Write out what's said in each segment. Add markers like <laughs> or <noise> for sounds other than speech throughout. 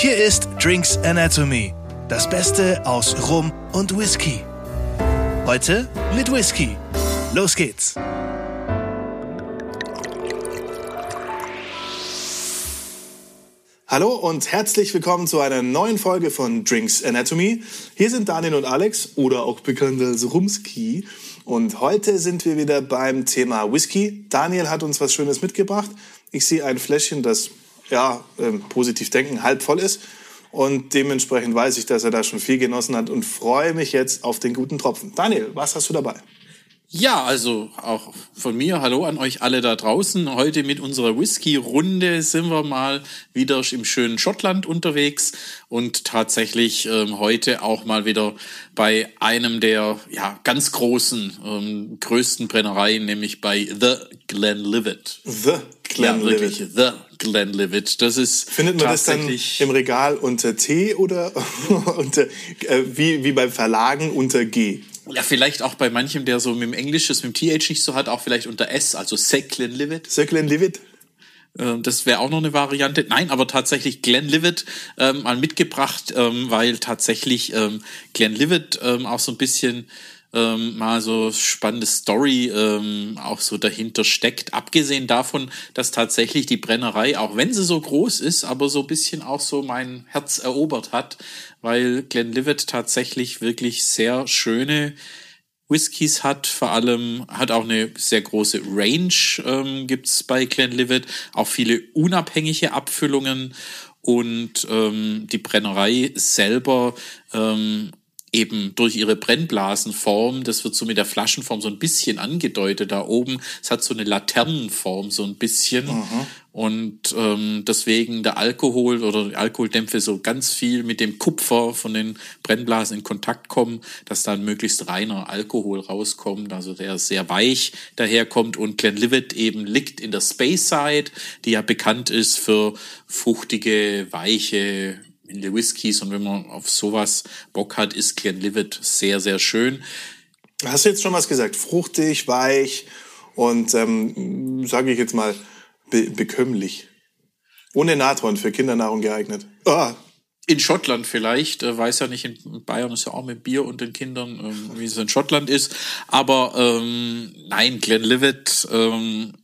Hier ist Drinks Anatomy, das Beste aus Rum und Whisky. Heute mit Whisky. Los geht's! Hallo und herzlich willkommen zu einer neuen Folge von Drinks Anatomy. Hier sind Daniel und Alex oder auch bekannt als Rumski. Und heute sind wir wieder beim Thema Whisky. Daniel hat uns was Schönes mitgebracht. Ich sehe ein Fläschchen, das ja ähm, positiv denken halb voll ist. Und dementsprechend weiß ich, dass er da schon viel genossen hat und freue mich jetzt auf den guten Tropfen. Daniel, was hast du dabei? Ja, also auch von mir Hallo an euch alle da draußen. Heute mit unserer Whisky-Runde sind wir mal wieder im schönen Schottland unterwegs und tatsächlich ähm, heute auch mal wieder bei einem der ja, ganz großen, ähm, größten Brennereien, nämlich bei The Glenlivet. The Glenlivet. Ja, wirklich, The Glenlivet. Das ist Findet man das dann im Regal unter T oder <laughs> unter, äh, wie, wie beim Verlagen unter G? Ja, vielleicht auch bei manchem, der so mit dem Englisch das mit dem TH nicht so hat, auch vielleicht unter S, also Sir Glenlivet. Sir Glenlivet. Ähm, das wäre auch noch eine Variante. Nein, aber tatsächlich Glenlivet ähm, mal mitgebracht, ähm, weil tatsächlich ähm, Glenlivet ähm, auch so ein bisschen ähm, mal so spannende Story ähm, auch so dahinter steckt. Abgesehen davon, dass tatsächlich die Brennerei, auch wenn sie so groß ist, aber so ein bisschen auch so mein Herz erobert hat, weil Glenlivet tatsächlich wirklich sehr schöne Whiskys hat, vor allem hat auch eine sehr große Range, ähm, gibt's bei Glenlivet, auch viele unabhängige Abfüllungen. Und ähm, die Brennerei selber ähm, eben durch ihre Brennblasenform, das wird so mit der Flaschenform so ein bisschen angedeutet da oben. Es hat so eine Laternenform so ein bisschen. Mhm. Und ähm, deswegen der Alkohol oder Alkoholdämpfe so ganz viel mit dem Kupfer von den Brennblasen in Kontakt kommen, dass dann möglichst reiner Alkohol rauskommt, also der sehr weich daherkommt. Und Glenlivet eben liegt in der Space Side, die ja bekannt ist für fruchtige, weiche, in den Whiskys und wenn man auf sowas Bock hat, ist Glenlivet sehr, sehr schön. Hast du jetzt schon was gesagt? Fruchtig, weich und, ähm, sage ich jetzt mal, be bekömmlich. Ohne Natron, für Kindernahrung geeignet. Ah. In Schottland vielleicht, äh, weiß ja nicht, in Bayern ist ja auch mit Bier und den Kindern, ähm, wie es in Schottland ist. Aber ähm, nein, Glenlivet ähm,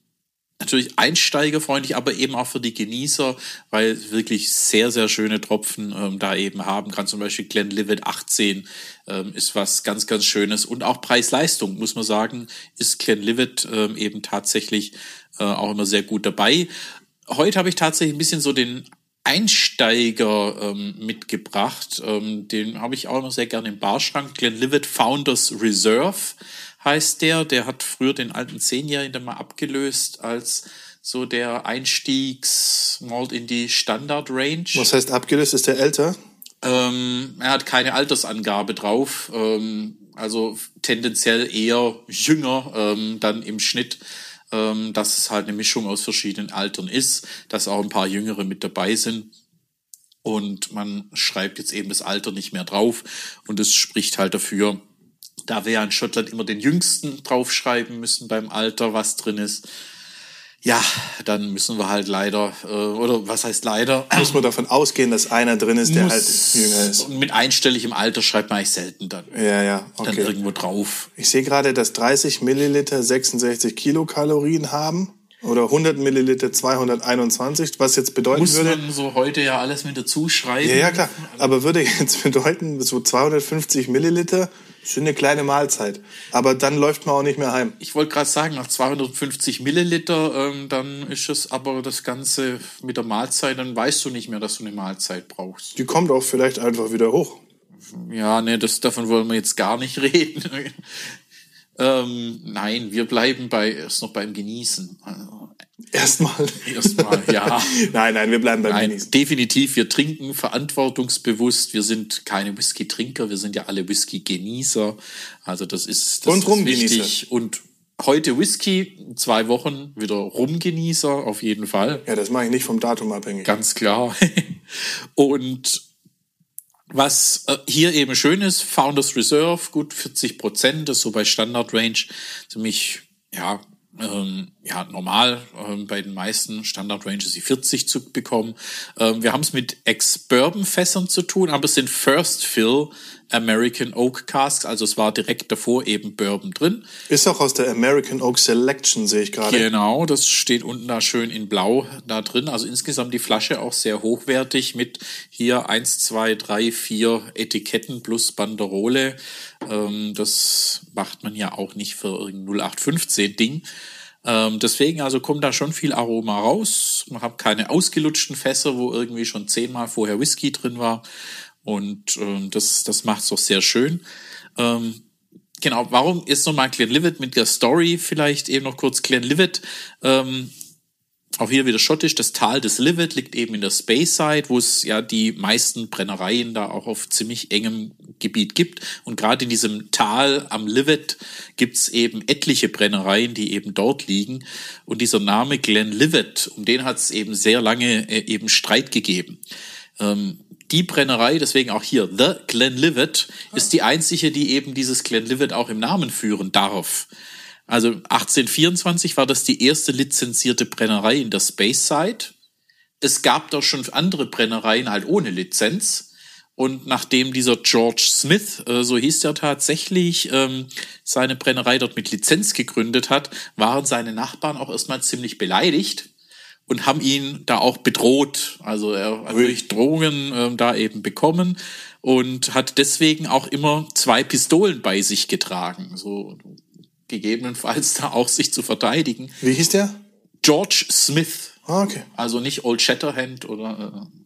natürlich einsteigerfreundlich, aber eben auch für die Genießer, weil wirklich sehr, sehr schöne Tropfen ähm, da eben haben kann. Zum Beispiel Glenlivet 18 ähm, ist was ganz, ganz Schönes. Und auch Preis-Leistung, muss man sagen, ist Glenlivet ähm, eben tatsächlich äh, auch immer sehr gut dabei. Heute habe ich tatsächlich ein bisschen so den Einsteiger ähm, mitgebracht. Ähm, den habe ich auch immer sehr gerne im Barschrank. Glenlivet Founders Reserve heißt der. Der hat früher den alten Zehnjährigen mal abgelöst als so der Einstiegsmalt in die Standard-Range. Was heißt abgelöst? Ist der älter? Ähm, er hat keine Altersangabe drauf. Ähm, also tendenziell eher jünger ähm, dann im Schnitt ähm, dass es halt eine Mischung aus verschiedenen Altern ist, dass auch ein paar Jüngere mit dabei sind. Und man schreibt jetzt eben das Alter nicht mehr drauf. Und es spricht halt dafür, da wir ja in Schottland immer den Jüngsten draufschreiben müssen beim Alter, was drin ist, ja, dann müssen wir halt leider, äh, oder was heißt leider? Muss man davon ausgehen, dass einer drin ist, der halt jünger ist. Und mit einstelligem Alter schreibt man eigentlich selten dann. Ja, ja, okay. Dann irgendwo drauf. Ich sehe gerade, dass 30 Milliliter 66 Kilokalorien haben. Oder 100 Milliliter 221, was jetzt bedeuten Muss würde... Muss man so heute ja alles mit dazu schreiben. Ja, ja, klar. Aber würde jetzt <laughs> bedeuten, so 250 Milliliter ist eine kleine Mahlzeit. Aber dann läuft man auch nicht mehr heim. Ich wollte gerade sagen, nach 250 Milliliter, ähm, dann ist es aber das Ganze mit der Mahlzeit, dann weißt du nicht mehr, dass du eine Mahlzeit brauchst. Die kommt auch vielleicht einfach wieder hoch. Ja, nee, das, davon wollen wir jetzt gar nicht <laughs> reden. Ähm, nein, wir bleiben bei, erst noch beim Genießen. Erstmal. Erstmal, ja. <laughs> nein, nein, wir bleiben beim nein, Genießen. Definitiv, wir trinken verantwortungsbewusst. Wir sind keine Whisky-Trinker, wir sind ja alle Whisky-Genießer. Also das ist, das Und ist wichtig. Und heute Whisky, zwei Wochen wieder Rumgenießer, auf jeden Fall. Ja, das mache ich nicht vom Datum abhängig. Ganz klar. <laughs> Und was äh, hier eben schön ist, Founders Reserve, gut 40 Prozent, das ist so bei Standard Range ziemlich, ja, ähm, ja normal ähm, bei den meisten Standard Ranges die 40 zu bekommen. Ähm, wir haben es mit Ex-Bourbon-Fässern zu tun, aber es sind First Fill American Oak Casks, also es war direkt davor eben Bourbon drin. Ist auch aus der American Oak Selection, sehe ich gerade. Genau, das steht unten da schön in Blau da drin. Also insgesamt die Flasche auch sehr hochwertig mit hier eins, zwei, drei, vier Etiketten plus Banderole. Ähm, das macht man ja auch nicht für irgendein 0815 Ding. Ähm, deswegen also kommt da schon viel Aroma raus. Man hat keine ausgelutschten Fässer, wo irgendwie schon zehnmal vorher Whisky drin war. Und ähm, das, das macht es doch sehr schön. Ähm, genau, warum ist nochmal Glenlivet mit der Story vielleicht eben noch kurz Glenlivet? Ähm, auch hier wieder schottisch, das Tal des Livet liegt eben in der Speyside, wo es ja die meisten Brennereien da auch auf ziemlich engem Gebiet gibt. Und gerade in diesem Tal am Livet gibt's eben etliche Brennereien, die eben dort liegen. Und dieser Name Glenlivet, um den hat's eben sehr lange äh, eben Streit gegeben. Ähm, die Brennerei, deswegen auch hier The Glenlivet, ist die einzige, die eben dieses Glenlivet auch im Namen führen darf. Also 1824 war das die erste lizenzierte Brennerei in der Space Side. Es gab doch schon andere Brennereien halt ohne Lizenz. Und nachdem dieser George Smith, äh, so hieß der tatsächlich, ähm, seine Brennerei dort mit Lizenz gegründet hat, waren seine Nachbarn auch erstmal ziemlich beleidigt und haben ihn da auch bedroht. Also er hat durch Drohungen ähm, da eben bekommen und hat deswegen auch immer zwei Pistolen bei sich getragen, so gegebenenfalls da auch sich zu verteidigen. Wie hieß der? George Smith. Ah, okay. Also nicht Old Shatterhand oder äh,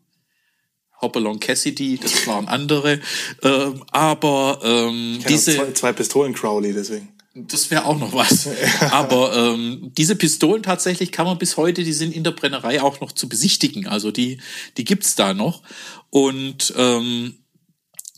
Hopalong Cassidy, das waren andere. Ähm, aber ähm, diese zwei, zwei Pistolen Crowley, deswegen. Das wäre auch noch was. <laughs> Aber ähm, diese Pistolen tatsächlich kann man bis heute, die sind in der Brennerei auch noch zu besichtigen. Also die, die gibt's da noch. Und ähm,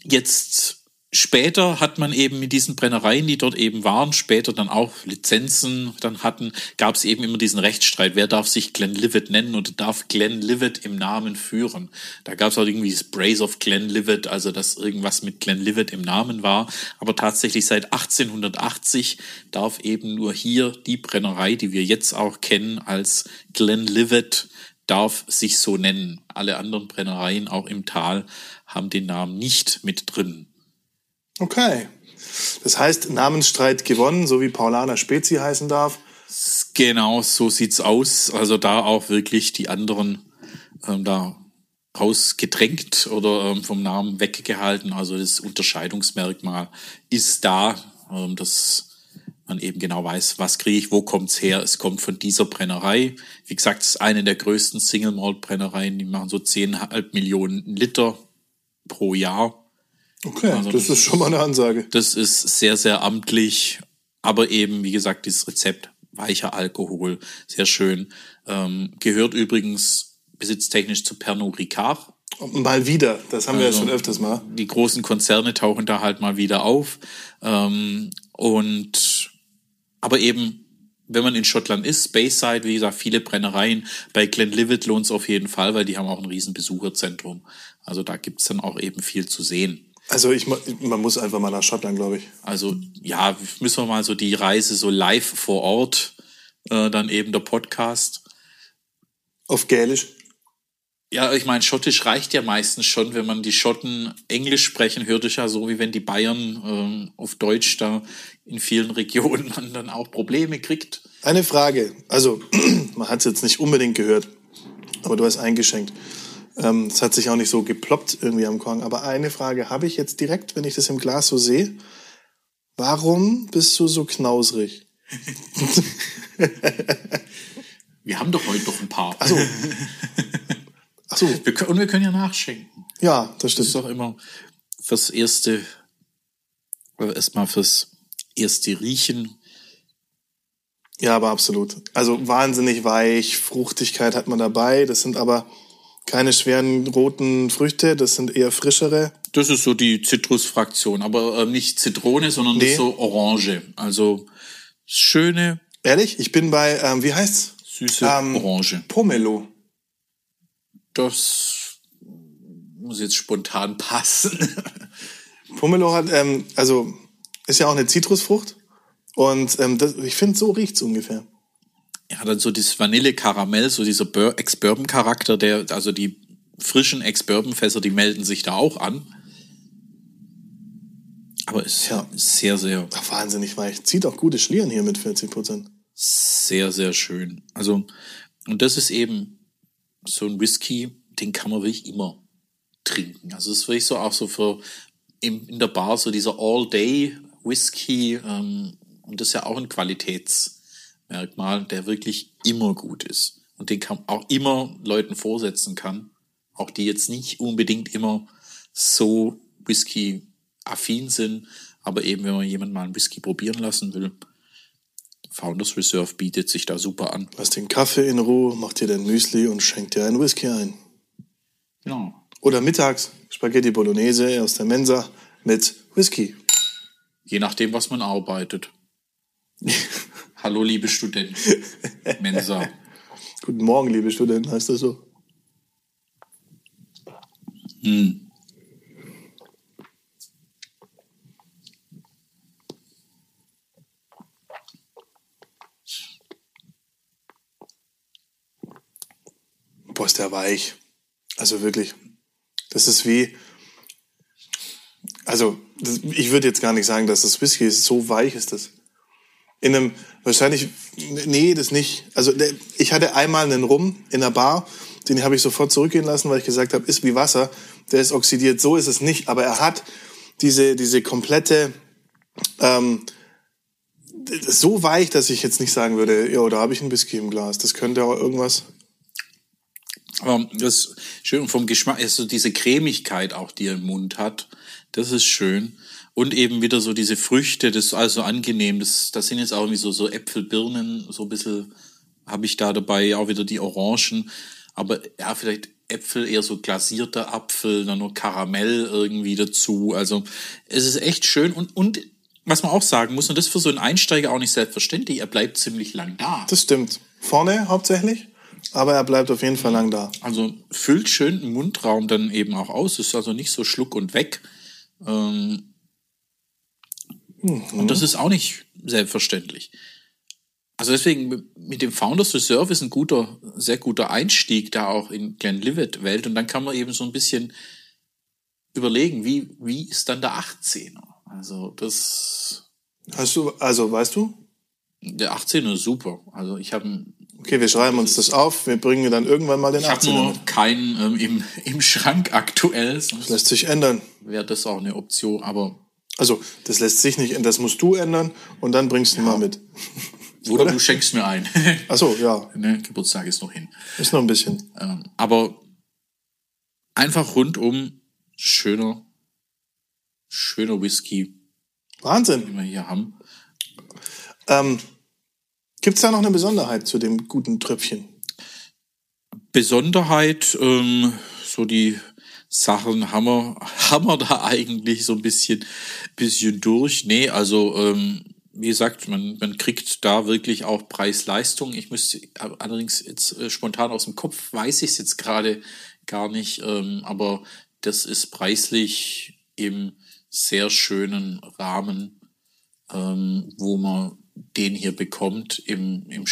jetzt Später hat man eben mit diesen Brennereien, die dort eben waren, später dann auch Lizenzen dann hatten, gab es eben immer diesen Rechtsstreit, wer darf sich Glenlivet nennen oder darf Glenlivet im Namen führen. Da gab es auch irgendwie das Brace of Glenlivet, also dass irgendwas mit Glenlivet im Namen war. Aber tatsächlich seit 1880 darf eben nur hier die Brennerei, die wir jetzt auch kennen als Glenlivet, darf sich so nennen. Alle anderen Brennereien, auch im Tal, haben den Namen nicht mit drin. Okay. Das heißt, Namensstreit gewonnen, so wie Paulaner Spezi heißen darf. Genau, so sieht's aus. Also da auch wirklich die anderen ähm, da rausgedrängt oder ähm, vom Namen weggehalten. Also das Unterscheidungsmerkmal ist da, ähm, dass man eben genau weiß, was kriege ich, wo kommt's her. Es kommt von dieser Brennerei. Wie gesagt, es ist eine der größten Single Malt Brennereien. Die machen so 10,5 Millionen Liter pro Jahr. Okay, also das, das ist schon mal eine Ansage. Das ist sehr, sehr amtlich, aber eben, wie gesagt, dieses Rezept, weicher Alkohol, sehr schön. Ähm, gehört übrigens besitztechnisch zu Pernod Ricard. Mal wieder, das haben also, wir ja also schon öfters mal. Die großen Konzerne tauchen da halt mal wieder auf. Ähm, und aber eben, wenn man in Schottland ist, Bayside, wie gesagt, viele Brennereien. Bei Glenlivet lohnt es auf jeden Fall, weil die haben auch ein riesen Besucherzentrum. Also da gibt's dann auch eben viel zu sehen. Also ich, man muss einfach mal nach Schottland, glaube ich. Also ja, müssen wir mal so die Reise so live vor Ort, äh, dann eben der Podcast. Auf Gälisch? Ja, ich meine, Schottisch reicht ja meistens schon, wenn man die Schotten Englisch sprechen, hört es ja so, wie wenn die Bayern ähm, auf Deutsch da in vielen <laughs> Regionen dann auch Probleme kriegt. Eine Frage, also <clears throat> man hat es jetzt nicht unbedingt gehört, aber du hast eingeschenkt. Ähm, es hat sich auch nicht so geploppt irgendwie am Korn. Aber eine Frage habe ich jetzt direkt, wenn ich das im Glas so sehe. Warum bist du so knausrig? <laughs> wir haben doch heute noch ein paar. Ach so. Ach so. Wir und wir können ja nachschenken. Ja, das stimmt. Das ist doch immer fürs erste, erstmal fürs erste Riechen. Ja, aber absolut. Also wahnsinnig weich, Fruchtigkeit hat man dabei. Das sind aber keine schweren roten Früchte, das sind eher frischere. Das ist so die Zitrusfraktion, aber äh, nicht Zitrone, sondern nee. so Orange. Also schöne. Ehrlich? Ich bin bei, ähm, wie heißt's? Süße ähm, Orange. Pomelo. Das muss jetzt spontan passen. <laughs> Pomelo hat, ähm, also ist ja auch eine Zitrusfrucht und ähm, das, ich finde, so riecht's ungefähr. Ja, dann so dieses Vanille-Karamell, so dieser Ex-Bourbon-Charakter, der, also die frischen Ex-Bourbon-Fässer, die melden sich da auch an. Aber ist Ja. sehr, sehr, Ach, wahnsinnig weich. Zieht auch gute Schlieren hier mit 40 Prozent. sehr, sehr schön. Also, und das ist eben so ein Whisky, den kann man wirklich immer trinken. Also, das ist wirklich so auch so für in, in der Bar so dieser All-Day-Whisky, ähm, und das ist ja auch ein Qualitätsmerkmal, der wirklich immer gut ist. Und den kann auch immer Leuten vorsetzen kann. Auch die jetzt nicht unbedingt immer so Whisky-affin sind, aber eben, wenn man jemanden mal einen Whisky probieren lassen will, Founders Reserve bietet sich da super an. Lass den Kaffee in Ruhe, mach dir dein Müsli und schenk dir einen Whisky ein. Genau. Oder mittags Spaghetti Bolognese aus der Mensa mit Whisky. Je nachdem, was man arbeitet. <laughs> Hallo, liebe Studenten. <laughs> Mensa. Guten Morgen, liebe Studenten, heißt das so? Boah, ist der weich. Also wirklich. Das ist wie. Also, ich würde jetzt gar nicht sagen, dass das Whisky ist. So weich ist das. In einem, wahrscheinlich, nee, das nicht. Also, ich hatte einmal einen Rum in der Bar, den habe ich sofort zurückgehen lassen, weil ich gesagt habe, ist wie Wasser. Der ist oxidiert. So ist es nicht. Aber er hat diese, diese komplette, ähm, so weich, dass ich jetzt nicht sagen würde, ja, da habe ich einen Whisky im Glas. Das könnte auch irgendwas. Aber das schön vom Geschmack, also diese Cremigkeit auch, die er im Mund hat, das ist schön. Und eben wieder so diese Früchte, das ist also angenehm. Das, das sind jetzt auch irgendwie so, so Äpfel, Birnen, so ein bisschen habe ich da dabei, auch wieder die Orangen. Aber ja, vielleicht Äpfel, eher so glasierter Apfel, dann nur Karamell irgendwie dazu. Also es ist echt schön. Und, und was man auch sagen muss, und das ist für so einen Einsteiger auch nicht selbstverständlich, er bleibt ziemlich lang da. Das stimmt. Vorne hauptsächlich, aber er bleibt auf jeden Fall lang da. Also füllt schön den Mundraum dann eben auch aus, ist also nicht so schluck und weg. Ähm, Und das ist auch nicht selbstverständlich. Also deswegen mit dem Founders Reserve ist ein guter, sehr guter Einstieg da auch in Glenlivet-Welt und dann kann man eben so ein bisschen überlegen, wie, wie ist dann der 18er? Also das, Hast du, also weißt du? der 18er ist super. Also ich habe Okay, wir schreiben uns das auf. Wir bringen dann irgendwann mal den ich hab 18er nur mit. keinen ähm, im, <laughs> im Schrank aktuell, sonst Lässt sich ändern. wäre das auch eine Option, aber Also, das lässt sich nicht ändern. Das musst du ändern und dann bringst du ihn mal mit. oder, Oder? du schenkst mir ein. Ach so, ja. ne, Geburtstag ist noch hin. Ist noch ein bisschen. Ähm, aber einfach rundum schöner, schöner Whisky, den Wahnsinn. wir hier haben. Ähm, gibt's da noch eine Besonderheit zu dem guten Tröpfchen? Besonderheit, ähm, so die Sachen <laughs> haben wir da eigentlich so ein bisschen, bisschen durch. Nee, also, ähm, wie gesagt, man, man kriegt da wirklich auch Preis-Leistung. Ich müsste allerdings jetzt äh, spontan aus dem Kopf weiß ich es jetzt gerade gar nicht, ähm, aber das ist preislich im sehr schönen Rahmen, ähm, wo man den hier bekommt im, im,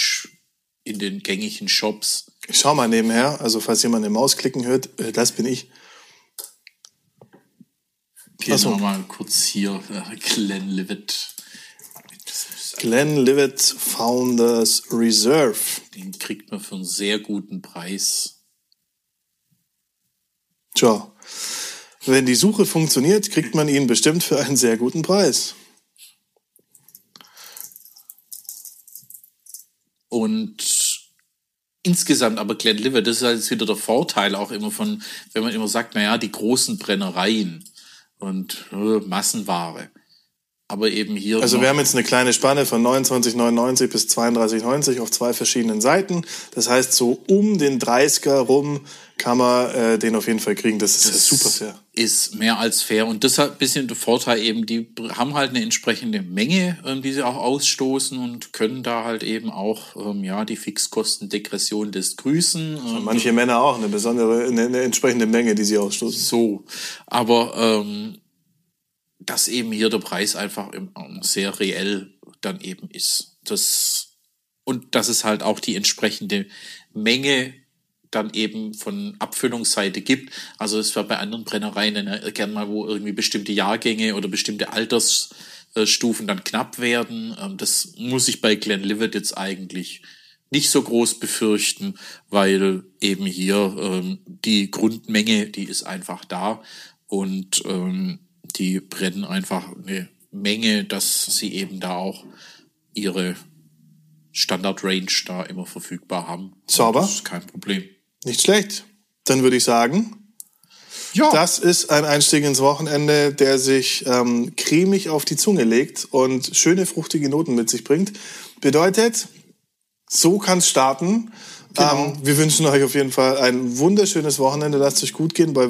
in den gängigen Shops. Ich schau mal nebenher. Also, falls jemand eine Maus klicken hört, äh, das bin ich. Gehen Ach so. wir mal kurz hier, äh, Glenlivet. Glenlivet Founders Reserve. Den kriegt man für einen sehr guten Preis. Tja, wenn die Suche funktioniert, kriegt man ihn bestimmt für einen sehr guten Preis. Und insgesamt aber Glenlivet, das ist halt jetzt wieder der Vorteil auch immer von, wenn man immer sagt, naja, die großen Brennereien und äh, Massenware. Aber eben hier. Also wir haben jetzt eine kleine Spanne von 29,99 bis 32,90 auf zwei verschiedenen Seiten. Das heißt, so um den 30er rum kann man äh, den auf jeden Fall kriegen. Das ist ja super fair. Ist mehr als fair. Und das hat ein bisschen der Vorteil eben, die haben halt eine entsprechende Menge, ähm, die sie auch ausstoßen und können da halt eben auch, ähm, ja, die Fixkostendegression des Grüßen. Ähm, Manche Männer auch eine besondere, eine, eine entsprechende Menge, die sie ausstoßen. so. Aber ähm, dass eben hier der Preis einfach im, ähm, sehr reell dann eben ist. Das und dass es halt auch die entsprechende Menge dann eben von Abfüllungsseite gibt. Also es wäre bei anderen Brennereien gern mal, wo irgendwie bestimmte Jahrgänge oder bestimmte Altersstufen dann knapp werden. Ähm, das muss ich bei Glenlivet jetzt eigentlich nicht so groß befürchten, weil eben hier ähm, die Grundmenge, die ist einfach da und ähm, die brennen einfach eine Menge, dass sie eben da auch ihre Standard-Range da immer verfügbar haben. Sauber. Das ist kein Problem. Nicht schlecht. Dann würde ich sagen, ja. das ist ein Einstieg ins Wochenende, der sich ähm, cremig auf die Zunge legt und schöne fruchtige Noten mit sich bringt. Bedeutet, so kann es starten. Genau. Ähm, wir wünschen euch auf jeden Fall ein wunderschönes Wochenende. Lasst euch gut gehen bei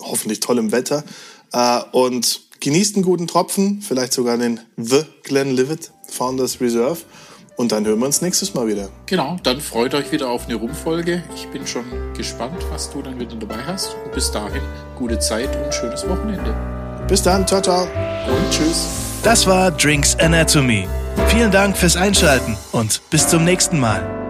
hoffentlich tollem Wetter. Äh, und genießt einen guten Tropfen, vielleicht sogar den The Glenlivet Founders Reserve. Und dann hören wir uns nächstes Mal wieder. Genau, dann freut euch wieder auf eine Rumfolge. Ich bin schon gespannt, was du dann wieder dabei hast. Und bis dahin, gute Zeit und schönes Wochenende. Bis dann, ciao, ciao. Und tschüss. Das war Drinks Anatomy. Vielen Dank fürs Einschalten und bis zum nächsten Mal.